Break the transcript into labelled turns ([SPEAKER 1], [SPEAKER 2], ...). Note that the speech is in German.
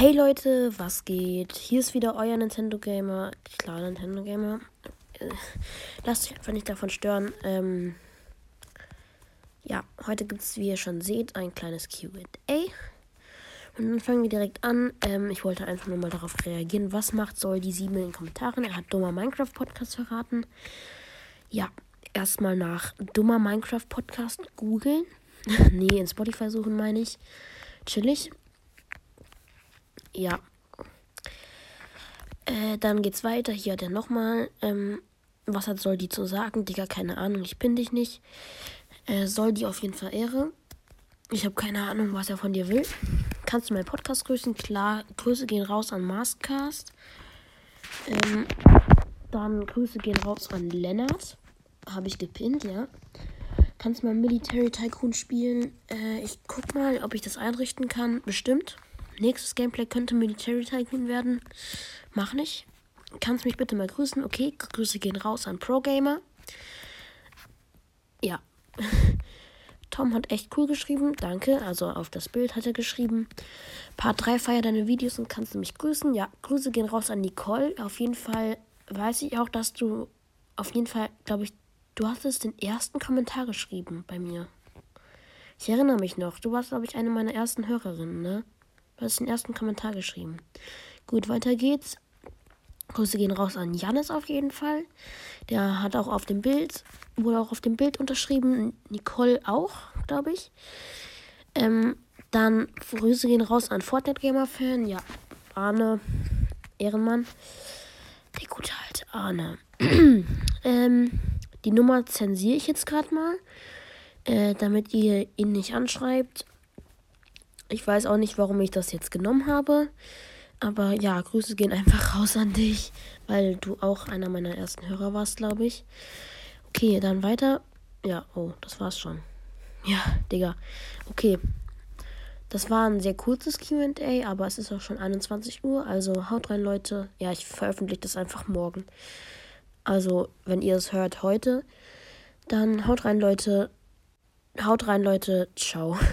[SPEAKER 1] Hey Leute, was geht? Hier ist wieder euer Nintendo Gamer. Klar, Nintendo Gamer. Äh, lasst euch einfach nicht davon stören. Ähm, ja, heute gibt es, wie ihr schon seht, ein kleines QA. Und dann fangen wir direkt an. Ähm, ich wollte einfach nur mal darauf reagieren. Was macht soll die 7 in den Kommentaren? Er hat dummer Minecraft Podcast verraten. Ja, erstmal nach dummer Minecraft Podcast googeln. nee, in Spotify suchen meine ich. Chillig. Ja. Äh, dann geht's weiter. Hier hat er nochmal. Ähm, was hat soll die zu sagen? Digga, keine Ahnung. Ich bin dich nicht. Äh, soll die auf jeden Fall Ehre. Ich habe keine Ahnung, was er von dir will. Kannst du meinen Podcast grüßen? Klar, Grüße gehen raus an Maskcast. Ähm, dann Grüße gehen raus an Lennart. Habe ich gepinnt, ja. Kannst du mal Military Tycoon spielen? Äh, ich guck mal, ob ich das einrichten kann. Bestimmt. Nächstes Gameplay könnte Military Tycoon werden. Mach nicht. Kannst mich bitte mal grüßen? Okay, Grüße gehen raus an Pro Gamer. Ja. Tom hat echt cool geschrieben. Danke. Also auf das Bild hat er geschrieben. Part 3 feier deine Videos und kannst du mich grüßen. Ja, Grüße gehen raus an Nicole. Auf jeden Fall weiß ich auch, dass du auf jeden Fall, glaube ich, du hast es den ersten Kommentar geschrieben bei mir. Ich erinnere mich noch. Du warst, glaube ich, eine meiner ersten Hörerinnen, ne? Du hast den ersten Kommentar geschrieben. Gut, weiter geht's. Grüße gehen raus an Janis auf jeden Fall. Der hat auch auf dem Bild, wurde auch auf dem Bild unterschrieben. Nicole auch, glaube ich. Ähm, dann Grüße gehen raus an Fortnite Gamer Fan. Ja, Arne, Ehrenmann. Der gute alte Arne. ähm, die Nummer zensiere ich jetzt gerade mal, äh, damit ihr ihn nicht anschreibt. Ich weiß auch nicht, warum ich das jetzt genommen habe. Aber ja, Grüße gehen einfach raus an dich, weil du auch einer meiner ersten Hörer warst, glaube ich. Okay, dann weiter. Ja, oh, das war's schon. Ja, Digga. Okay. Das war ein sehr kurzes QA, aber es ist auch schon 21 Uhr. Also haut rein, Leute. Ja, ich veröffentliche das einfach morgen. Also, wenn ihr es hört heute, dann haut rein, Leute. Haut rein, Leute. Ciao.